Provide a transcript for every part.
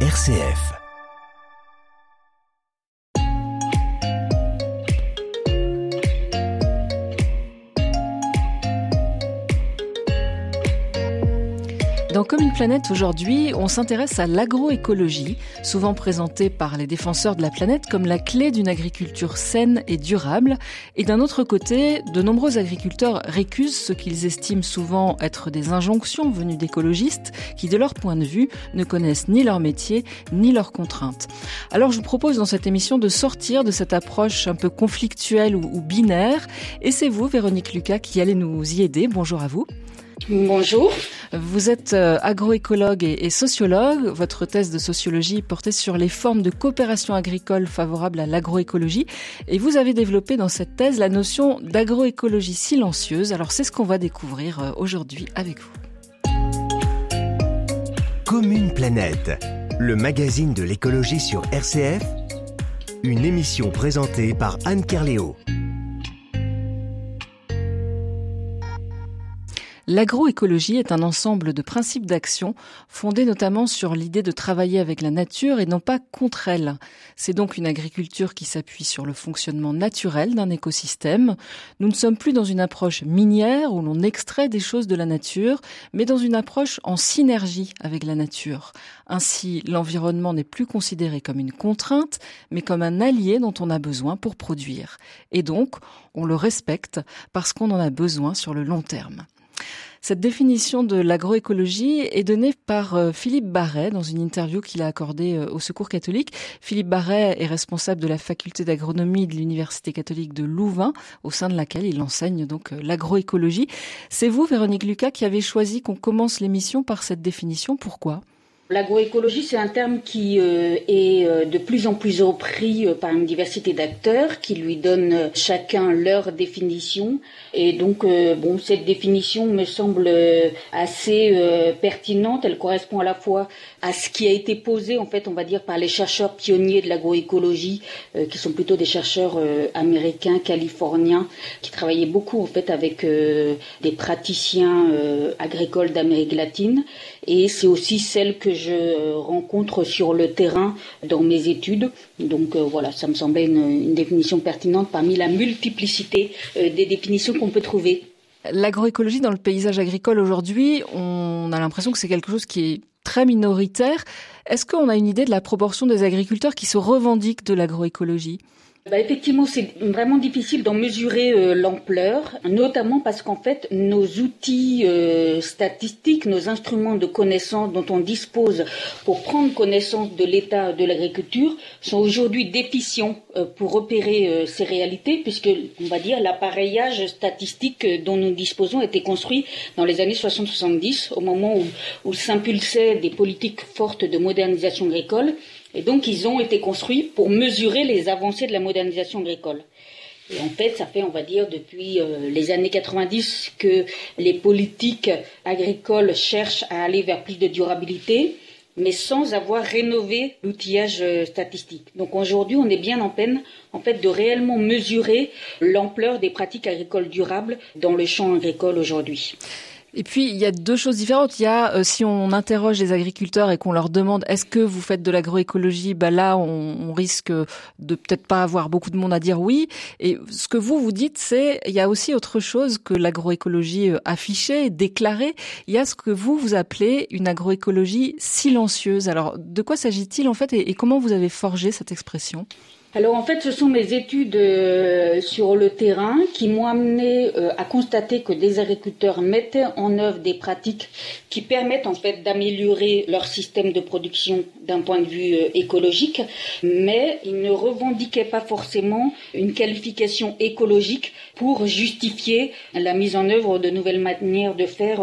RCF. Dans Comme une planète aujourd'hui, on s'intéresse à l'agroécologie, souvent présentée par les défenseurs de la planète comme la clé d'une agriculture saine et durable. Et d'un autre côté, de nombreux agriculteurs récusent ce qu'ils estiment souvent être des injonctions venues d'écologistes qui, de leur point de vue, ne connaissent ni leur métier ni leurs contraintes. Alors je vous propose dans cette émission de sortir de cette approche un peu conflictuelle ou, ou binaire. Et c'est vous, Véronique Lucas, qui allez nous y aider. Bonjour à vous. Bonjour. Vous êtes euh, agroécologue et sociologue. Votre thèse de sociologie portait sur les formes de coopération agricole favorables à l'agroécologie. Et vous avez développé dans cette thèse la notion d'agroécologie silencieuse. Alors c'est ce qu'on va découvrir euh, aujourd'hui avec vous. Commune Planète, le magazine de l'écologie sur RCF. Une émission présentée par Anne Kerléo. L'agroécologie est un ensemble de principes d'action fondés notamment sur l'idée de travailler avec la nature et non pas contre elle. C'est donc une agriculture qui s'appuie sur le fonctionnement naturel d'un écosystème. Nous ne sommes plus dans une approche minière où l'on extrait des choses de la nature, mais dans une approche en synergie avec la nature. Ainsi, l'environnement n'est plus considéré comme une contrainte, mais comme un allié dont on a besoin pour produire. Et donc, on le respecte parce qu'on en a besoin sur le long terme. Cette définition de l'agroécologie est donnée par euh, Philippe Barret dans une interview qu'il a accordée euh, au Secours catholique. Philippe Barret est responsable de la faculté d'agronomie de l'Université catholique de Louvain, au sein de laquelle il enseigne donc euh, l'agroécologie. C'est vous, Véronique Lucas, qui avez choisi qu'on commence l'émission par cette définition. Pourquoi? L'agroécologie, c'est un terme qui euh, est euh, de plus en plus repris euh, par une diversité d'acteurs qui lui donnent chacun leur définition. Et donc, bon, cette définition me semble assez pertinente. Elle correspond à la fois à ce qui a été posé, en fait, on va dire, par les chercheurs pionniers de l'agroécologie, qui sont plutôt des chercheurs américains, californiens, qui travaillaient beaucoup, en fait, avec des praticiens agricoles d'Amérique latine. Et c'est aussi celle que je rencontre sur le terrain dans mes études. Donc euh, voilà, ça me semblait une, définition pertinente parmi la multiplicité euh, des définitions qu'on peut trouver. L'agroécologie dans le paysage agricole aujourd'hui, on a l'impression que c'est quelque chose qui est très minoritaire. Est-ce qu'on a une idée de la proportion des agriculteurs qui se revendiquent de l'agroécologie? Bah effectivement, c'est vraiment difficile d'en mesurer euh, l'ampleur, notamment parce qu'en fait, nos outils euh, statistiques, nos instruments de connaissance dont on dispose pour prendre connaissance de l'état de l'agriculture sont aujourd'hui déficients euh, pour repérer ces réalités, puisque, on va dire, l'appareillage statistique dont nous disposons a été construit dans les années 60-70, au moment où, où s'impulsaient des politiques fortes de modernisation agricole et donc, ils ont été construits pour mesurer les avancées de la modernisation agricole. Et en fait, ça fait, on va dire, depuis euh, les années 90 que les politiques agricoles cherchent à aller vers plus de durabilité, mais sans avoir rénové l'outillage euh, statistique. Donc aujourd'hui, on est bien en peine, en fait, de réellement mesurer l'ampleur des pratiques agricoles durables dans le champ agricole aujourd'hui. Et puis il y a deux choses différentes. Il y a euh, si on interroge les agriculteurs et qu'on leur demande est-ce que vous faites de l'agroécologie, bah là on, risque de peut-être pas avoir beaucoup de monde à dire oui. Et ce que vous vous dites, c'est il y a aussi autre chose que l'agroécologie euh, affichée, déclarée. Il y a ce que vous vous appelez une agroécologie silencieuse. Alors de quoi s'agit-il en fait et comment vous avez forgé cette expression? Alors en fait, ce sont mes études euh, sur le terrain qui m'ont amené euh, à constater que des agriculteurs mettaient en œuvre des pratiques qui permettent en fait d'améliorer leur système de production d'un point de vue euh, écologique, mais ils ne revendiquaient pas forcément une qualification écologique pour justifier la mise en œuvre de nouvelles manières de faire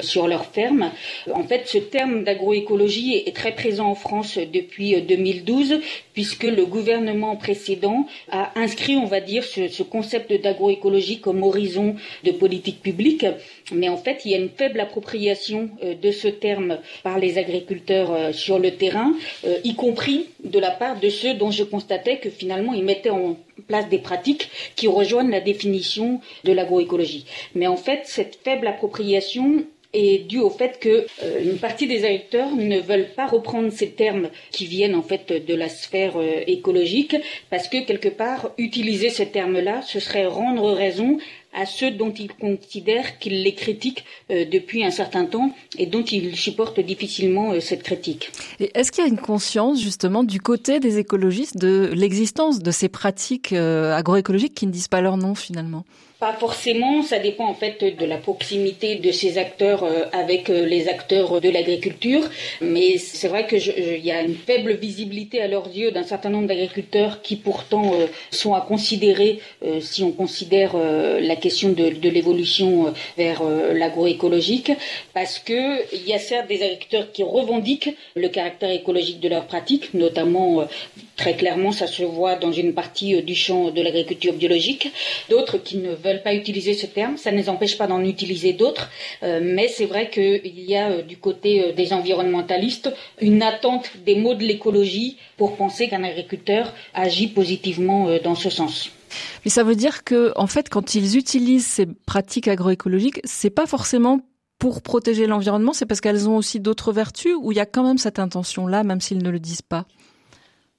sur leur ferme. En fait, ce terme d'agroécologie est très présent en France depuis 2012 puisque le gouvernement précédent a inscrit, on va dire, ce, concept d'agroécologie comme horizon de politique publique. Mais en fait, il y a une faible appropriation euh, de ce terme par les agriculteurs euh, sur le terrain, euh, y compris de la part de ceux dont je constatais que finalement ils mettaient en place des pratiques qui rejoignent la définition de l'agroécologie. Mais en fait, cette faible appropriation est due au fait que euh, une partie des agriculteurs ne veulent pas reprendre ces termes qui viennent en fait de la sphère euh, écologique parce que quelque part utiliser ces termes-là, ce serait rendre raison à ceux dont ils considèrent qu'ils les critiquent euh, depuis un certain temps et dont ils supportent difficilement cette critique. Est-ce qu'il y a une conscience justement du côté des écologistes de l'existence de ces pratiques agroécologiques qui ne disent pas leur nom finalement? Pas forcément, ça dépend en fait de la proximité de ces acteurs euh, avec euh, les acteurs de l'agriculture, mais c'est vrai qu'il y a une faible visibilité à leurs yeux d'un certain nombre d'agriculteurs qui pourtant euh, sont à considérer si on considère la question de, l'évolution vers l'agroécologique, parce que il y a certes des agriculteurs qui revendiquent le caractère écologique de leurs pratiques, notamment très clairement ça se voit dans une partie du champ de l'agriculture biologique, d'autres qui ne veulent pas utiliser ce terme. Ça ne les empêche pas d'en utiliser d'autres, euh, mais c'est vrai qu'il y a euh, du côté euh, des environnementalistes une attente des mots de l'écologie pour penser qu'un agriculteur agit positivement dans ce sens. Mais ça veut dire que, en fait, quand ils utilisent ces pratiques agroécologiques, c'est pas forcément pour protéger l'environnement, c'est parce qu'elles ont aussi d'autres vertus ou il y a quand même cette intention-là, même s'ils ne le disent pas?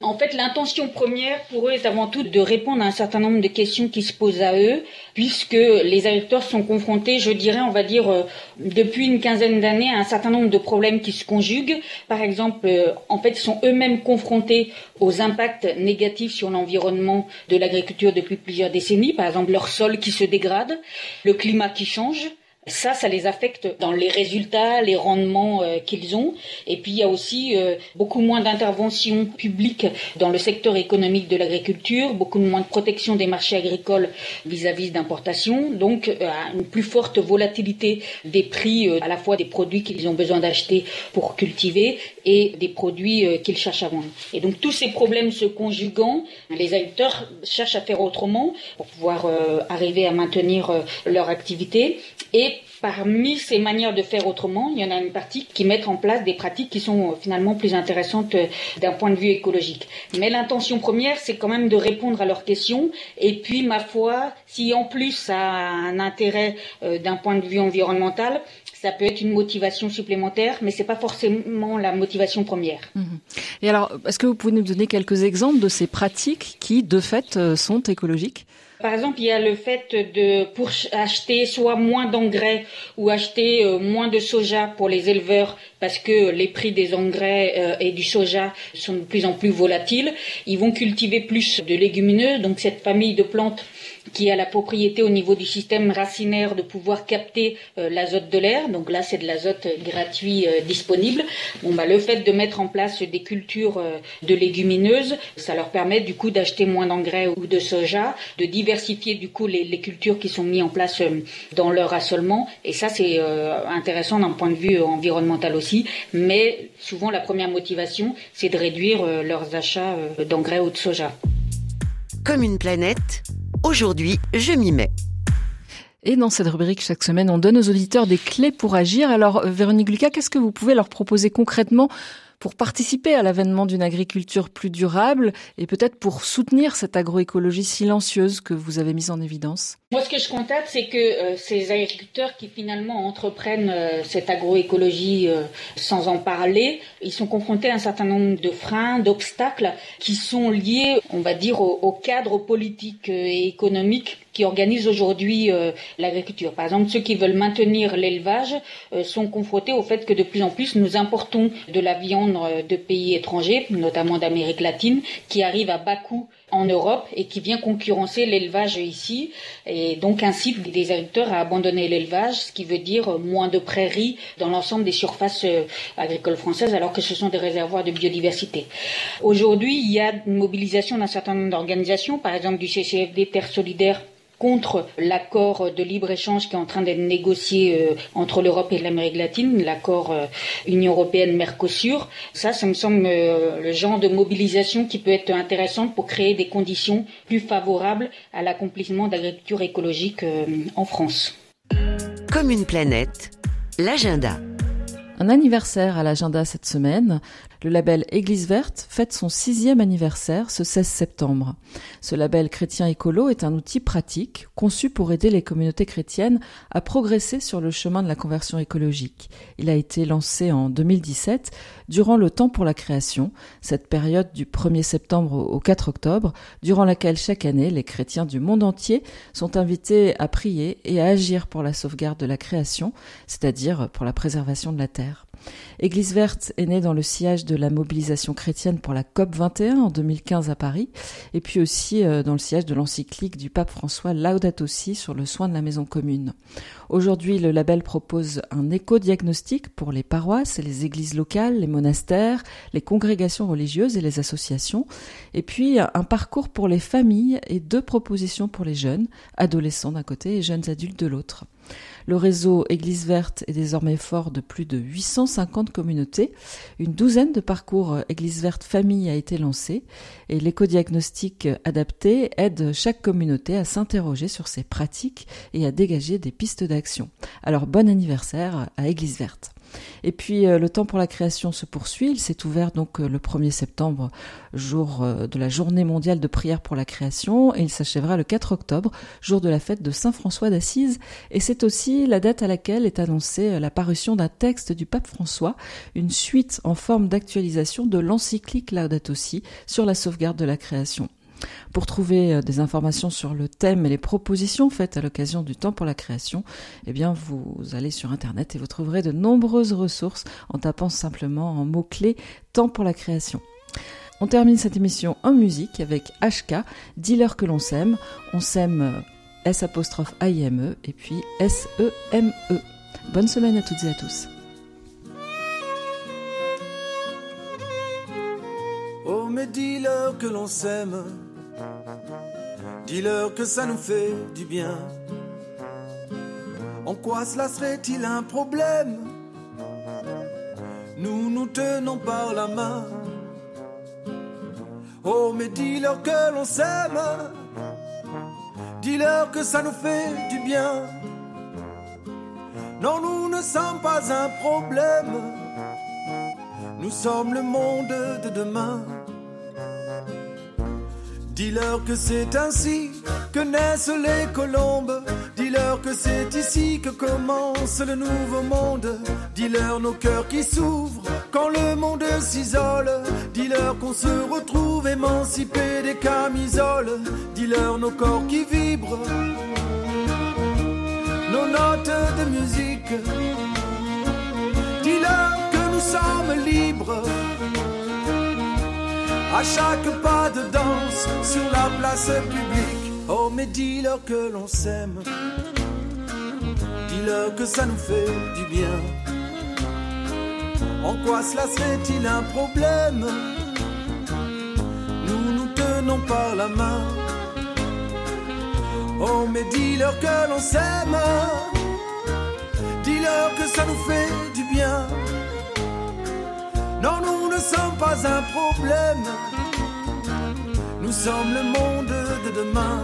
En fait, l'intention première pour eux est avant tout de répondre à un certain nombre de questions qui se posent à eux, puisque les agriculteurs sont confrontés, je dirais, on va dire, euh, depuis une quinzaine d'années, à un certain nombre de problèmes qui se conjuguent. Par exemple, euh, en fait, ils sont eux-mêmes confrontés aux impacts négatifs sur l'environnement de l'agriculture depuis plusieurs décennies. Par exemple, leur sol qui se dégrade, le climat qui change, ça, ça les affecte dans les résultats, les rendements euh, qu'ils ont. Et puis il y a aussi euh, beaucoup moins d'intervention publique dans le secteur économique de l'agriculture, beaucoup moins de protection des marchés agricoles vis-à-vis d'importation, donc euh, une plus forte volatilité des prix à la fois des produits qu'ils ont besoin d'acheter pour cultiver et des produits qu'ils cherchent à vendre. Et donc tous ces problèmes se conjuguant, les agriculteurs cherchent à faire autrement pour pouvoir arriver à maintenir leur activité et parmi ces manières de faire autrement, il y en a une partie qui mettent en place des pratiques qui sont euh, finalement plus intéressantes euh, d'un point de vue écologique. Mais l'intention première, c'est quand même de répondre à leurs questions. Et puis, ma foi, si en plus ça a un intérêt euh, d'un point de vue environnemental, ça peut être une motivation supplémentaire, mais c'est pas forcément la motivation première. Mhm. Et alors, est-ce que vous pouvez nous donner quelques exemples de ces pratiques qui, de fait, sont écologiques? Par exemple, il y a le fait de acheter soit moins d'engrais ou acheter euh, moins de soja pour les éleveurs parce que les prix des engrais euh, et du soja sont de plus en plus volatiles. Ils vont cultiver plus de légumineuses, donc cette famille de plantes qui a la propriété au niveau du système racinaire de pouvoir capter euh, l'azote de l'air. Donc là, c'est de l'azote gratuit disponible. Bon, bah, le fait de mettre en place des cultures de légumineuses, ça leur permet du coup d'acheter moins d'engrais ou de soja, de diversifier du coup les, les cultures qui sont mises en place dans leur assolement. Et ça, c'est intéressant d'un point de vue environnemental aussi. Mais souvent, la première motivation, c'est de réduire leurs achats d'engrais ou de soja. Comme une planète Aujourd'hui, je m'y mets. Et dans cette rubrique, chaque semaine, on donne aux auditeurs des clés pour agir. Alors, Véronique Lucas, qu'est-ce que vous pouvez leur proposer concrètement pour participer à l'avènement d'une agriculture plus durable et peut-être pour soutenir cette agroécologie silencieuse que vous avez mise en évidence Moi, ce que je constate, c'est que euh, ces agriculteurs qui finalement entreprennent euh, cette agroécologie euh, sans en parler, ils sont confrontés à un certain nombre de freins, d'obstacles qui sont liés, on va dire, au, cadre politique et économique qui organisent aujourd'hui l'agriculture. Par exemple, ceux qui veulent maintenir l'élevage sont confrontés au fait que de plus en plus nous importons de la viande de pays étrangers, notamment d'Amérique latine, qui arrive à bas coût en Europe et qui vient concurrencer l'élevage ici et donc incite des agriculteurs à abandonner l'élevage, ce qui veut dire moins de prairies dans l'ensemble des surfaces agricoles françaises alors que ce sont des réservoirs de biodiversité. Aujourd'hui, il y a une mobilisation d'un certain nombre d'organisations, par exemple du CCFD Terre Solidaire contre l'accord de libre-échange qui est en train d'être négocié euh, entre l'Europe et l'Amérique latine, l'accord euh, Union européenne-Mercosur. Ça, ça me semble euh, le genre de mobilisation qui peut être intéressante pour créer des conditions plus favorables à l'accomplissement d'agriculture écologique en France. Comme une planète, l'agenda. Un anniversaire à l'agenda cette semaine. Le label Église verte fête son sixième anniversaire ce 16 septembre. Ce label chrétien écolo est un outil pratique conçu pour aider les communautés chrétiennes à progresser sur le chemin de la conversion écologique. Il a été lancé en 2017 durant le temps pour la création, cette période du 1er septembre au 4 octobre, durant laquelle chaque année les chrétiens du monde entier sont invités à prier et à agir pour la sauvegarde de la création, c'est-à-dire pour la préservation de la terre. Église verte est née dans le sillage de la mobilisation chrétienne pour la COP 21 en 2015 à Paris, et puis aussi euh, dans le sillage de l'encyclique du pape François Laudato Si sur le soin de la maison commune. Aujourd'hui, le label propose un éco-diagnostic pour les paroisses les églises locales, les monastères, les congrégations religieuses et les associations, et puis un parcours pour les familles et deux propositions pour les jeunes, adolescents d'un côté et jeunes adultes de l'autre. Le réseau Église verte est désormais fort de plus de 850 communautés. Une douzaine de parcours Église verte famille a été lancé et l'éco-diagnostic adapté aide chaque communauté à s'interroger sur ses pratiques et à dégager des pistes d'action. Alors bon anniversaire à Église verte. Et puis euh, le temps pour la création se poursuit. Il s'est ouvert donc euh, le 1er septembre, jour euh, de la journée mondiale de prière pour la création, et il s'achèvera le 4 octobre, jour de la fête de Saint François d'Assise. Et c'est aussi la date à laquelle est annoncée la parution d'un texte du pape François, une suite en forme d'actualisation de l'encyclique Laudato Si sur la sauvegarde de la création. Pour trouver euh, des informations sur le thème et les propositions faites à l'occasion du temps pour la création, eh bien, vous allez sur Internet et vous trouverez de nombreuses ressources en tapant simplement en mots-clés temps pour la création. On termine cette émission en musique avec HK, Dealer que l'on s'aime. On s'aime euh, S apostrophe A I M E et puis S E M E. Bonne semaine à toutes et à tous. Oh mes dealers que l'on s'aime Dis-leur que ça nous fait du bien. En quoi cela serait-il un problème? Nous nous tenons par la main. Oh, mais dis-leur que l'on s'aime. Dis-leur que ça nous fait du bien. Non, nous ne sommes pas un problème. Nous sommes le monde de demain. Dis-leur que c'est ainsi que naissent les colombes. Dis-leur que c'est ici que commence le nouveau monde. Dis-leur nos cœurs qui s'ouvrent quand le monde s'isole. Dis-leur qu'on se retrouve émancipés des camisoles. Dis-leur nos corps qui vibrent, nos notes de musique. Dis-leur que nous sommes libres à chaque pas de danse sur la place publique. Oh, mais dis-leur que l'on s'aime, dis-leur que ça nous fait du bien. En quoi cela serait-il un problème? Nous nous tenons par la main. Oh, mais dis-leur que l'on s'aime, dis-leur que ça nous fait du bien. Non, sommes pas un problème. Nous sommes le monde de demain.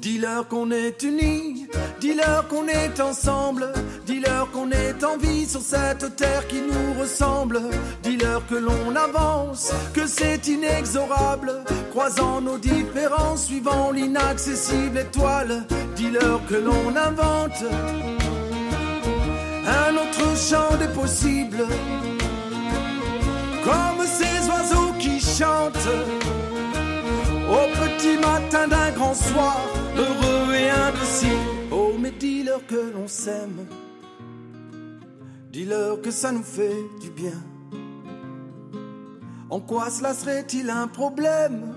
Dis-leur qu'on est unis, dis-leur qu'on est ensemble, dis-leur qu'on est en vie sur cette terre qui nous ressemble, dis-leur que l'on avance, que c'est inexorable, croisant nos différences, suivant l'inaccessible étoile, dis-leur que l'on invente un autre champ des possibles. Comme ces oiseaux qui chantent au petit matin d'un grand soir, heureux et indécis. Oh, mais dis-leur que l'on s'aime, dis-leur que ça nous fait du bien. En quoi cela serait-il un problème?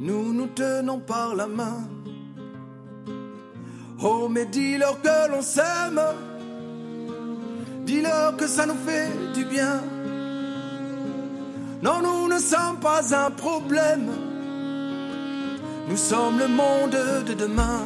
Nous nous tenons par la main. Oh, mais dis-leur que l'on s'aime. Dis-leur que ça nous fait du bien. Non, nous ne sommes pas un problème. Nous sommes le monde de demain.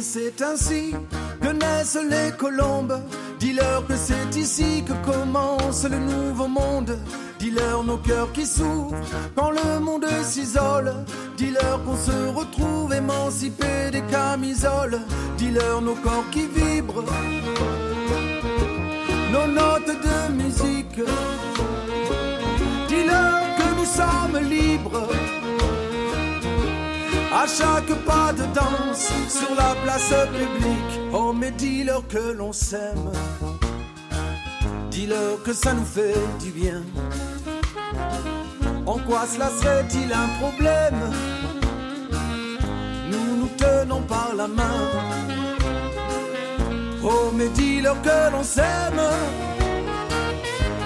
C'est ainsi que naissent les colombes. Dis-leur que c'est ici que commence le nouveau monde. Dis-leur nos cœurs qui souffrent quand le monde s'isole. Dis-leur qu'on se retrouve émancipés des camisoles. Dis-leur nos corps qui vibrent, nos notes de musique. Dis-leur que nous sommes libres. Chaque pas de danse sur la place publique, oh mais dis-leur que l'on s'aime. Dis-leur que ça nous fait du bien. En quoi cela serait-il un problème? Nous nous tenons par la main. Oh, mais dis-leur que l'on s'aime.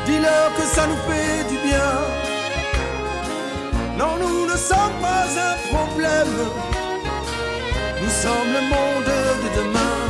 Dis-leur que ça nous fait du bien. Non, nous ne sommes pas un problème. Nous sommes le monde de demain.